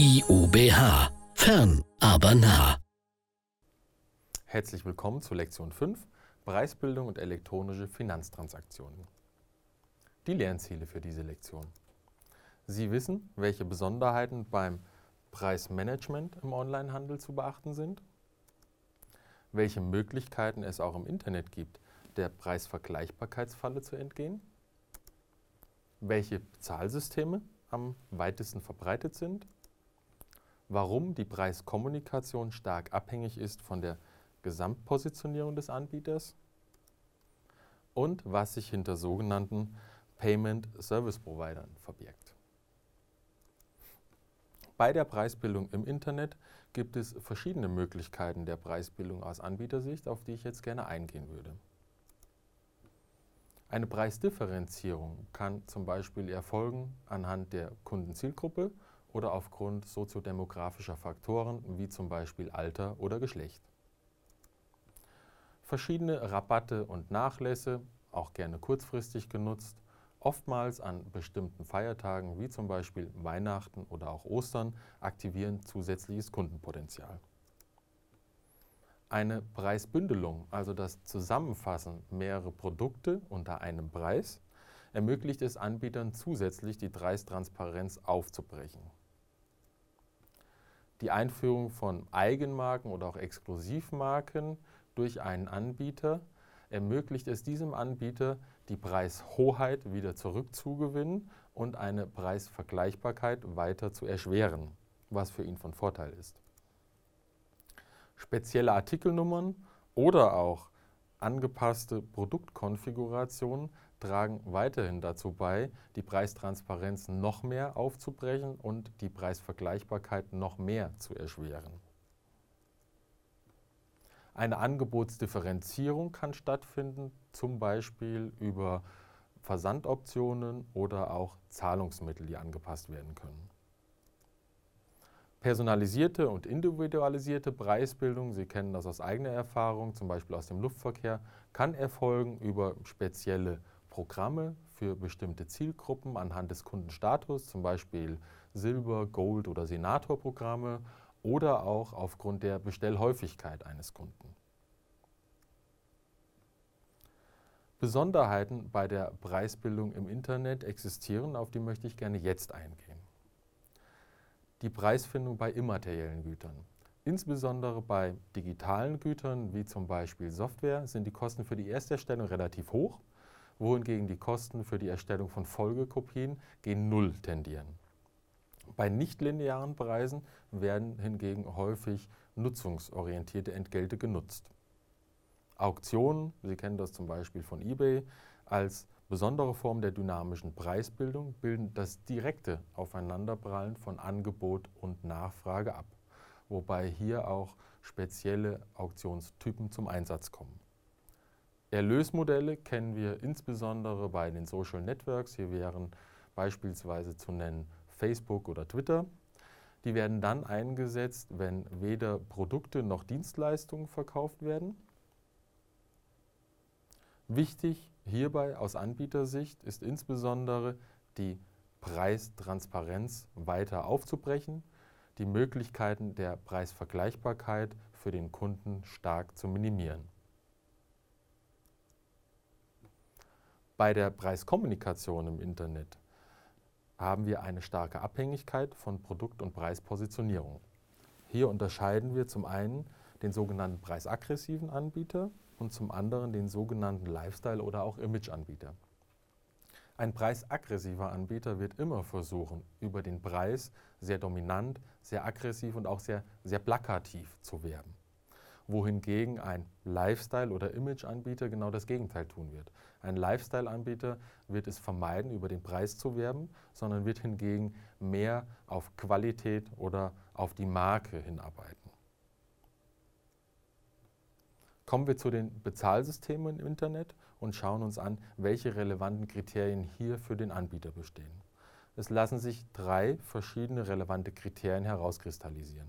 IUBH. Fern, aber nah. Herzlich willkommen zu Lektion 5 Preisbildung und elektronische Finanztransaktionen. Die Lernziele für diese Lektion. Sie wissen, welche Besonderheiten beim Preismanagement im Onlinehandel zu beachten sind, welche Möglichkeiten es auch im Internet gibt, der Preisvergleichbarkeitsfalle zu entgehen, welche Bezahlsysteme am weitesten verbreitet sind, warum die Preiskommunikation stark abhängig ist von der Gesamtpositionierung des Anbieters und was sich hinter sogenannten Payment Service Providern verbirgt. Bei der Preisbildung im Internet gibt es verschiedene Möglichkeiten der Preisbildung aus Anbietersicht, auf die ich jetzt gerne eingehen würde. Eine Preisdifferenzierung kann zum Beispiel erfolgen anhand der Kundenzielgruppe oder aufgrund soziodemografischer Faktoren wie zum Beispiel Alter oder Geschlecht. Verschiedene Rabatte und Nachlässe, auch gerne kurzfristig genutzt, oftmals an bestimmten Feiertagen wie zum Beispiel Weihnachten oder auch Ostern, aktivieren zusätzliches Kundenpotenzial. Eine Preisbündelung, also das Zusammenfassen mehrerer Produkte unter einem Preis, ermöglicht es Anbietern zusätzlich die Preistransparenz aufzubrechen. Die Einführung von Eigenmarken oder auch Exklusivmarken durch einen Anbieter ermöglicht es diesem Anbieter, die Preishoheit wieder zurückzugewinnen und eine Preisvergleichbarkeit weiter zu erschweren, was für ihn von Vorteil ist. Spezielle Artikelnummern oder auch angepasste Produktkonfigurationen tragen weiterhin dazu bei, die Preistransparenz noch mehr aufzubrechen und die Preisvergleichbarkeit noch mehr zu erschweren. Eine Angebotsdifferenzierung kann stattfinden, zum Beispiel über Versandoptionen oder auch Zahlungsmittel, die angepasst werden können. Personalisierte und individualisierte Preisbildung, Sie kennen das aus eigener Erfahrung, zum Beispiel aus dem Luftverkehr, kann erfolgen über spezielle Programme für bestimmte Zielgruppen anhand des Kundenstatus, zum Beispiel Silber, Gold oder Senator-Programme oder auch aufgrund der Bestellhäufigkeit eines Kunden. Besonderheiten bei der Preisbildung im Internet existieren, auf die möchte ich gerne jetzt eingehen die Preisfindung bei immateriellen Gütern. Insbesondere bei digitalen Gütern wie zum Beispiel Software sind die Kosten für die Ersterstellung relativ hoch, wohingegen die Kosten für die Erstellung von Folgekopien gegen Null tendieren. Bei nichtlinearen Preisen werden hingegen häufig nutzungsorientierte Entgelte genutzt. Auktionen, Sie kennen das zum Beispiel von eBay, als Besondere Formen der dynamischen Preisbildung bilden das direkte Aufeinanderprallen von Angebot und Nachfrage ab, wobei hier auch spezielle Auktionstypen zum Einsatz kommen. Erlösmodelle kennen wir insbesondere bei den Social Networks. Hier wären beispielsweise zu nennen Facebook oder Twitter. Die werden dann eingesetzt, wenn weder Produkte noch Dienstleistungen verkauft werden. Wichtig Hierbei aus Anbietersicht ist insbesondere die Preistransparenz weiter aufzubrechen, die Möglichkeiten der Preisvergleichbarkeit für den Kunden stark zu minimieren. Bei der Preiskommunikation im Internet haben wir eine starke Abhängigkeit von Produkt- und Preispositionierung. Hier unterscheiden wir zum einen den sogenannten preisaggressiven Anbieter und zum anderen den sogenannten Lifestyle- oder auch Image-Anbieter. Ein preisaggressiver Anbieter wird immer versuchen, über den Preis sehr dominant, sehr aggressiv und auch sehr, sehr plakativ zu werben. Wohingegen ein Lifestyle- oder Image-Anbieter genau das Gegenteil tun wird. Ein Lifestyle-Anbieter wird es vermeiden, über den Preis zu werben, sondern wird hingegen mehr auf Qualität oder auf die Marke hinarbeiten. Kommen wir zu den Bezahlsystemen im Internet und schauen uns an, welche relevanten Kriterien hier für den Anbieter bestehen. Es lassen sich drei verschiedene relevante Kriterien herauskristallisieren.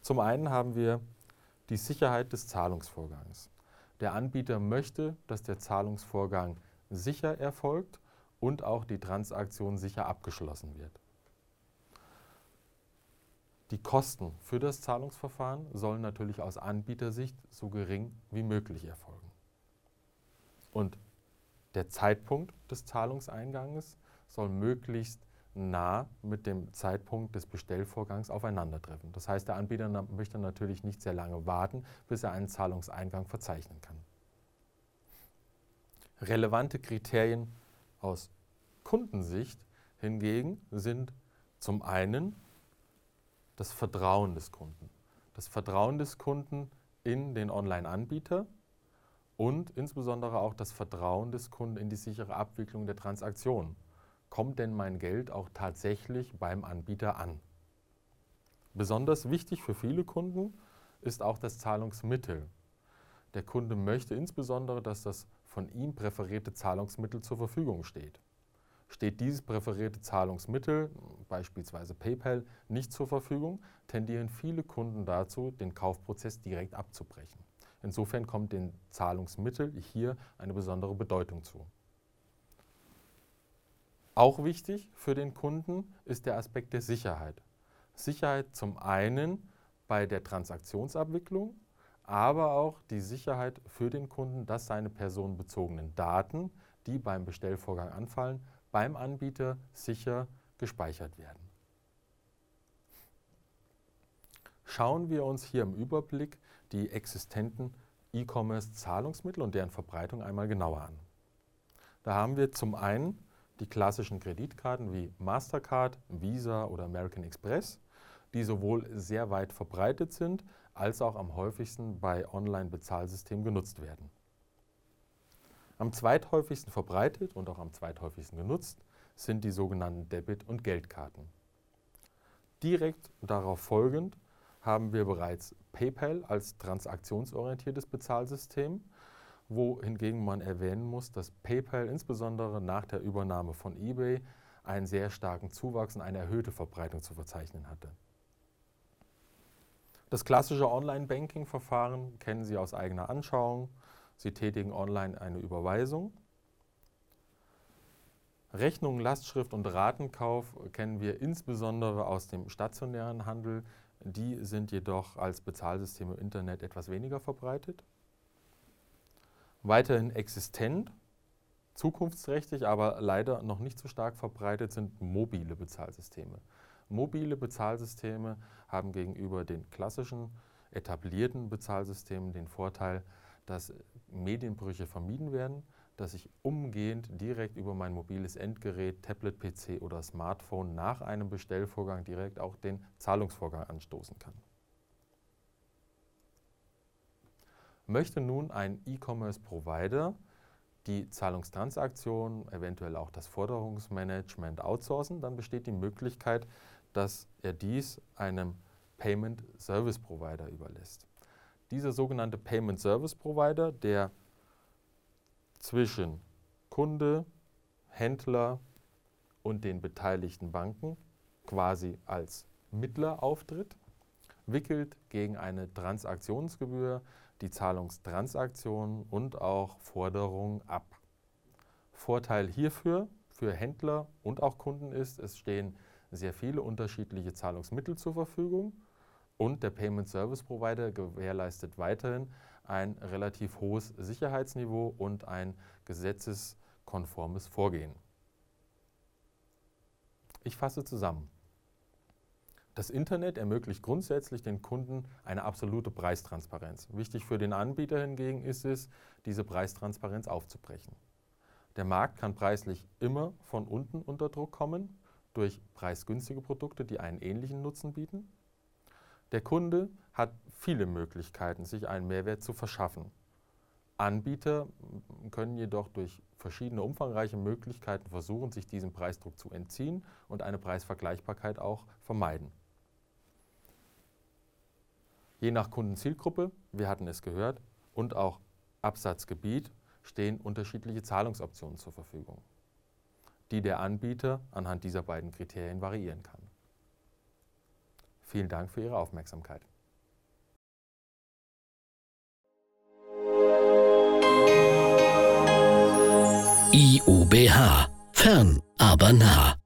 Zum einen haben wir die Sicherheit des Zahlungsvorgangs. Der Anbieter möchte, dass der Zahlungsvorgang sicher erfolgt und auch die Transaktion sicher abgeschlossen wird. Die Kosten für das Zahlungsverfahren sollen natürlich aus Anbietersicht so gering wie möglich erfolgen. Und der Zeitpunkt des Zahlungseinganges soll möglichst nah mit dem Zeitpunkt des Bestellvorgangs aufeinandertreffen. Das heißt, der Anbieter möchte natürlich nicht sehr lange warten, bis er einen Zahlungseingang verzeichnen kann. Relevante Kriterien aus Kundensicht hingegen sind zum einen das Vertrauen des Kunden. Das Vertrauen des Kunden in den Online-Anbieter und insbesondere auch das Vertrauen des Kunden in die sichere Abwicklung der Transaktion. Kommt denn mein Geld auch tatsächlich beim Anbieter an? Besonders wichtig für viele Kunden ist auch das Zahlungsmittel. Der Kunde möchte insbesondere, dass das von ihm präferierte Zahlungsmittel zur Verfügung steht. Steht dieses präferierte Zahlungsmittel, beispielsweise PayPal, nicht zur Verfügung, tendieren viele Kunden dazu, den Kaufprozess direkt abzubrechen. Insofern kommt dem Zahlungsmittel hier eine besondere Bedeutung zu. Auch wichtig für den Kunden ist der Aspekt der Sicherheit. Sicherheit zum einen bei der Transaktionsabwicklung, aber auch die Sicherheit für den Kunden, dass seine personenbezogenen Daten, die beim Bestellvorgang anfallen, beim Anbieter sicher gespeichert werden. Schauen wir uns hier im Überblick die existenten E-Commerce-Zahlungsmittel und deren Verbreitung einmal genauer an. Da haben wir zum einen die klassischen Kreditkarten wie Mastercard, Visa oder American Express, die sowohl sehr weit verbreitet sind, als auch am häufigsten bei Online-Bezahlsystemen genutzt werden. Am zweithäufigsten verbreitet und auch am zweithäufigsten genutzt sind die sogenannten Debit- und Geldkarten. Direkt darauf folgend haben wir bereits PayPal als transaktionsorientiertes Bezahlsystem, wohingegen man erwähnen muss, dass PayPal insbesondere nach der Übernahme von eBay einen sehr starken Zuwachs und eine erhöhte Verbreitung zu verzeichnen hatte. Das klassische Online-Banking-Verfahren kennen Sie aus eigener Anschauung. Sie tätigen online eine Überweisung. Rechnung, Lastschrift und Ratenkauf kennen wir insbesondere aus dem stationären Handel. Die sind jedoch als Bezahlsystem im Internet etwas weniger verbreitet. Weiterhin existent, zukunftsträchtig, aber leider noch nicht so stark verbreitet sind mobile Bezahlsysteme. Mobile Bezahlsysteme haben gegenüber den klassischen etablierten Bezahlsystemen den Vorteil, dass Medienbrüche vermieden werden, dass ich umgehend direkt über mein mobiles Endgerät, Tablet, PC oder Smartphone nach einem Bestellvorgang direkt auch den Zahlungsvorgang anstoßen kann. Möchte nun ein E-Commerce-Provider die Zahlungstransaktion, eventuell auch das Forderungsmanagement outsourcen, dann besteht die Möglichkeit, dass er dies einem Payment Service Provider überlässt. Dieser sogenannte Payment Service Provider, der zwischen Kunde, Händler und den beteiligten Banken quasi als Mittler auftritt, wickelt gegen eine Transaktionsgebühr die Zahlungstransaktionen und auch Forderungen ab. Vorteil hierfür für Händler und auch Kunden ist, es stehen sehr viele unterschiedliche Zahlungsmittel zur Verfügung und der Payment Service Provider gewährleistet weiterhin ein relativ hohes Sicherheitsniveau und ein gesetzeskonformes Vorgehen. Ich fasse zusammen. Das Internet ermöglicht grundsätzlich den Kunden eine absolute Preistransparenz. Wichtig für den Anbieter hingegen ist es, diese Preistransparenz aufzubrechen. Der Markt kann preislich immer von unten unter Druck kommen durch preisgünstige Produkte, die einen ähnlichen Nutzen bieten. Der Kunde hat viele Möglichkeiten, sich einen Mehrwert zu verschaffen. Anbieter können jedoch durch verschiedene umfangreiche Möglichkeiten versuchen, sich diesem Preisdruck zu entziehen und eine Preisvergleichbarkeit auch vermeiden. Je nach Kundenzielgruppe, wir hatten es gehört, und auch Absatzgebiet stehen unterschiedliche Zahlungsoptionen zur Verfügung die der Anbieter anhand dieser beiden Kriterien variieren kann. Vielen Dank für Ihre Aufmerksamkeit. IUBH. Fern, aber nah.